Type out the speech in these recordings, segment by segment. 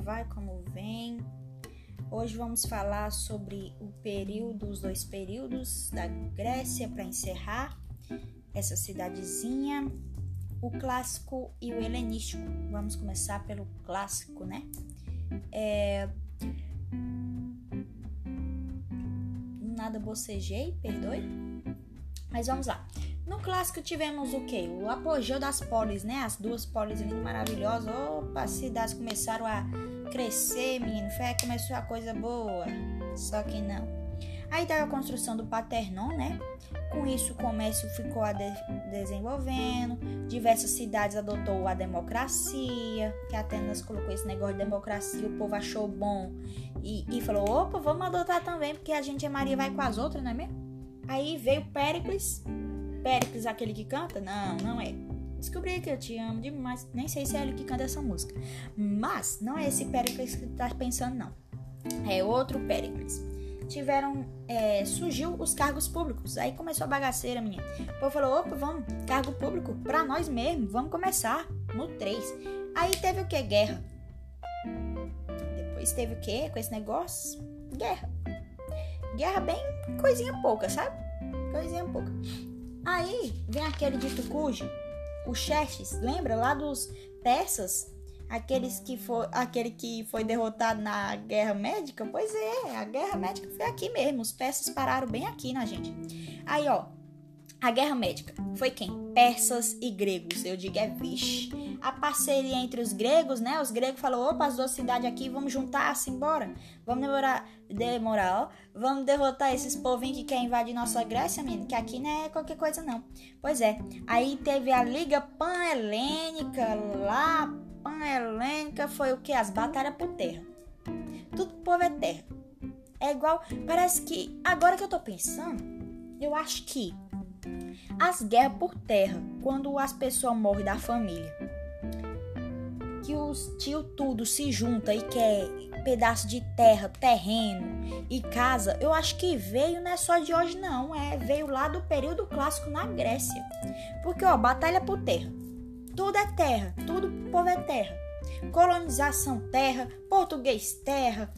vai, como vem. Hoje vamos falar sobre o período, os dois períodos da Grécia para encerrar essa cidadezinha, o clássico e o helenístico. Vamos começar pelo clássico, né? É... Nada bocejei, perdoe. Mas vamos lá. No clássico tivemos o quê? O apogeu das polis, né? As duas polis lindas, maravilhosas. Opa, as cidades começaram a crescer, menino. Fé, começou a coisa boa. Só que não. Aí teve a construção do Paternon, né? Com isso o comércio ficou a de desenvolvendo, diversas cidades adotou a democracia, que Atenas colocou esse negócio de democracia, o povo achou bom e, e falou, opa, vamos adotar também, porque a gente é Maria vai com as outras, não é mesmo? Aí veio Péricles, Péricles, aquele que canta? Não, não é. Descobri que eu te amo demais. Nem sei se é ele que canta essa música. Mas não é esse Péricles que tá pensando, não. É outro Péricles. Tiveram. É, surgiu os cargos públicos. Aí começou a bagaceira, minha. O povo falou: opa, vamos, cargo público pra nós mesmo. Vamos começar. No 3. Aí teve o que? Guerra. Depois teve o que com esse negócio? Guerra. Guerra bem coisinha pouca, sabe? Coisinha pouca. Aí vem aquele dito cujo, o Xerxes, lembra lá dos persas? Aqueles que foi, aquele que foi derrotado na Guerra Médica? Pois é, a Guerra Médica foi aqui mesmo. Os persas pararam bem aqui na gente. Aí, ó, a Guerra Médica foi quem? Persas e gregos. Eu digo é vixe. A parceria entre os gregos, né? Os gregos falaram: opa, as duas cidades aqui, vamos juntar assim, bora. Vamos demorar, demorar, ó. Vamos derrotar esses povinhos que querem invadir nossa Grécia, menino. Que aqui não é qualquer coisa, não. Pois é. Aí teve a Liga Pan-Helênica lá. Pan-Helênica foi o que? As batalhas por terra. Tudo povo é terra. É igual. Parece que. Agora que eu tô pensando, eu acho que as guerras por terra, quando as pessoas morrem da família. Que os tio tudo se junta e quer pedaço de terra, terreno e casa, eu acho que veio não é só de hoje não, é veio lá do período clássico na Grécia. Porque ó, batalha por terra. Tudo é terra, tudo povo é terra. Colonização terra, português terra,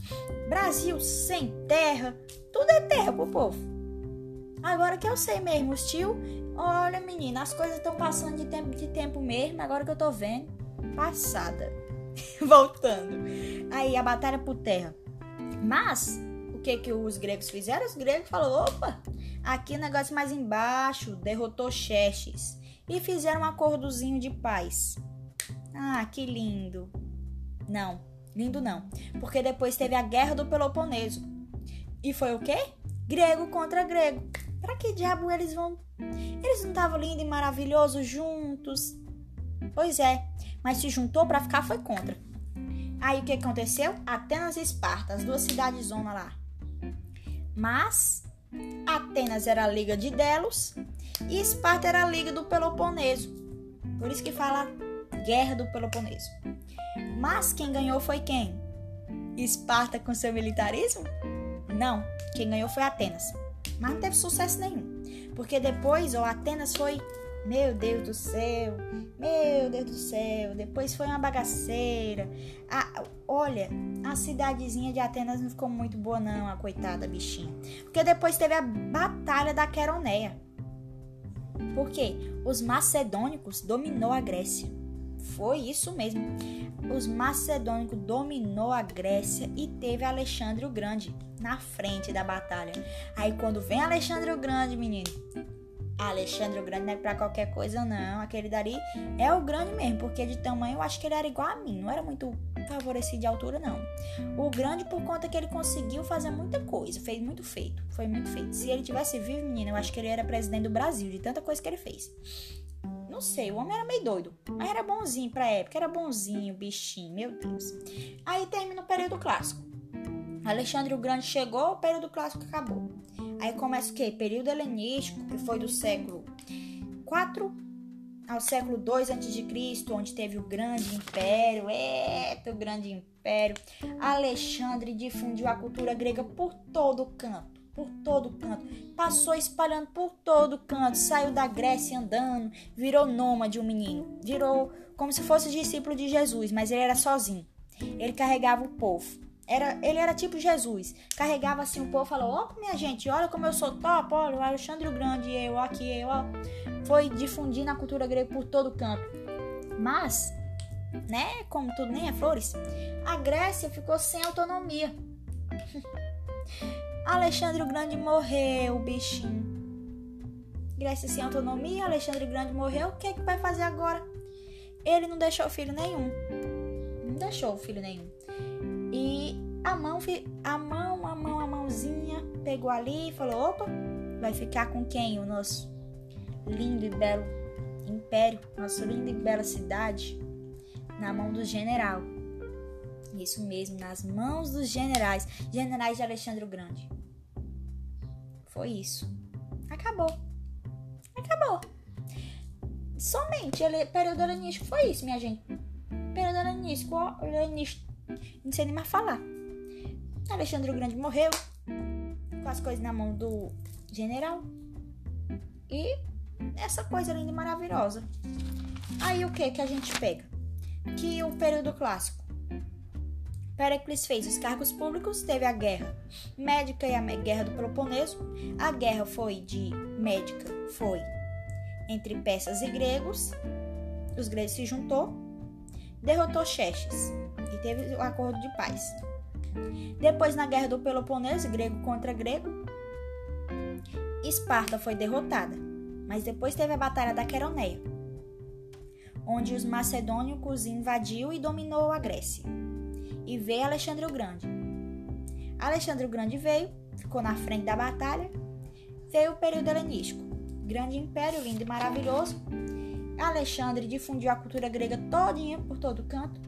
Brasil sem terra, tudo é terra pro povo. Agora que eu sei mesmo, tio, olha menina, as coisas estão passando de tempo, de tempo mesmo, agora que eu tô vendo. Passada. Voltando. Aí a batalha por terra. Mas, o que que os gregos fizeram? Os gregos falaram, opa, aqui o negócio mais embaixo, derrotou Xerxes. E fizeram um acordozinho de paz. Ah, que lindo. Não, lindo não. Porque depois teve a guerra do Peloponeso. E foi o quê? Grego contra grego. Pra que diabo eles vão? Eles não estavam lindo e maravilhoso juntos? Pois é, mas se juntou para ficar foi contra. Aí o que aconteceu? Atenas e Esparta, as duas cidades zona lá. Mas Atenas era a liga de Delos e Esparta era a liga do Peloponeso. Por isso que fala Guerra do Peloponeso. Mas quem ganhou foi quem? Esparta com seu militarismo? Não, quem ganhou foi Atenas mas não teve sucesso nenhum. Porque depois, ó, Atenas foi, meu Deus do céu, meu Deus do céu, depois foi uma bagaceira. Ah, olha, a cidadezinha de Atenas não ficou muito boa não, a coitada bichinha. Porque depois teve a batalha da Queroneia. Porque os macedônicos dominou a Grécia. Foi isso mesmo. Os macedônicos dominou a Grécia e teve Alexandre o Grande na frente da batalha. Aí quando vem Alexandre o Grande, menino, Alexandre o Grande não é pra qualquer coisa, não. Aquele dali é o grande mesmo, porque de tamanho eu acho que ele era igual a mim. Não era muito favorecido de altura, não. O grande por conta que ele conseguiu fazer muita coisa. Fez muito feito. Foi muito feito. Se ele tivesse vivo, menino, eu acho que ele era presidente do Brasil, de tanta coisa que ele fez. Não sei, o homem era meio doido. Mas era bonzinho pra época. Era bonzinho, bichinho, meu Deus. Aí termina o período clássico. Alexandre o Grande chegou, o período clássico acabou. Aí começa o quê? Período helenístico, que foi do século 4 ao século 2 a.C., onde teve o grande império, eita, o grande império. Alexandre difundiu a cultura grega por todo canto, por todo canto. Passou espalhando por todo canto, saiu da Grécia andando, virou nômade um menino, virou como se fosse discípulo de Jesus, mas ele era sozinho. Ele carregava o povo. Era, ele era tipo Jesus. Carregava assim o povo, falou: Ó, minha gente, olha como eu sou top, olha, o Alexandre o Grande, eu aqui, eu, ó. Foi difundindo a cultura grega por todo canto. Mas, né, como tudo nem é flores, a Grécia ficou sem autonomia. Alexandre o Grande morreu, bichinho. Grécia sem autonomia, Alexandre o Grande morreu. O que é que vai fazer agora? Ele não deixou filho nenhum. Não deixou filho nenhum. E a mão, a mão, a mão, a mãozinha pegou ali e falou: opa, vai ficar com quem? O nosso lindo e belo império, nossa linda e bela cidade, na mão do general. Isso mesmo, nas mãos dos generais, generais de Alexandre o Grande. Foi isso. Acabou. Acabou. Somente ele, período helenístico foi isso, minha gente. Período helenístico, helenístico. Não sei nem mais falar. Alexandre o Grande morreu com as coisas na mão do general. E essa coisa linda e maravilhosa. Aí o que que a gente pega? Que o período clássico. Pericles fez os cargos públicos, teve a guerra médica e a guerra do Peloponeso. A guerra foi de médica, foi entre persas e gregos. Os gregos se juntou, derrotou Xerxes e teve o acordo de paz. Depois, na guerra do Peloponeso, grego contra grego, Esparta foi derrotada. Mas depois teve a Batalha da Queroneia, onde os macedônicos invadiu e dominou a Grécia. E veio Alexandre o Grande. Alexandre o Grande veio, ficou na frente da batalha. Veio o período helenístico, grande império lindo e maravilhoso. Alexandre difundiu a cultura grega todinha por todo canto.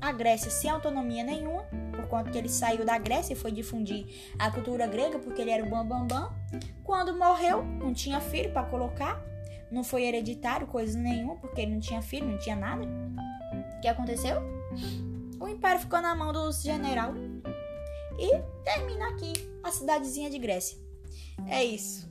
A Grécia sem autonomia nenhuma, por conta que ele saiu da Grécia e foi difundir a cultura grega porque ele era o bambambam. Bam, bam. Quando morreu, não tinha filho para colocar, não foi hereditário, coisa nenhuma, porque ele não tinha filho, não tinha nada. O que aconteceu? O império ficou na mão dos general e termina aqui a cidadezinha de Grécia. É isso.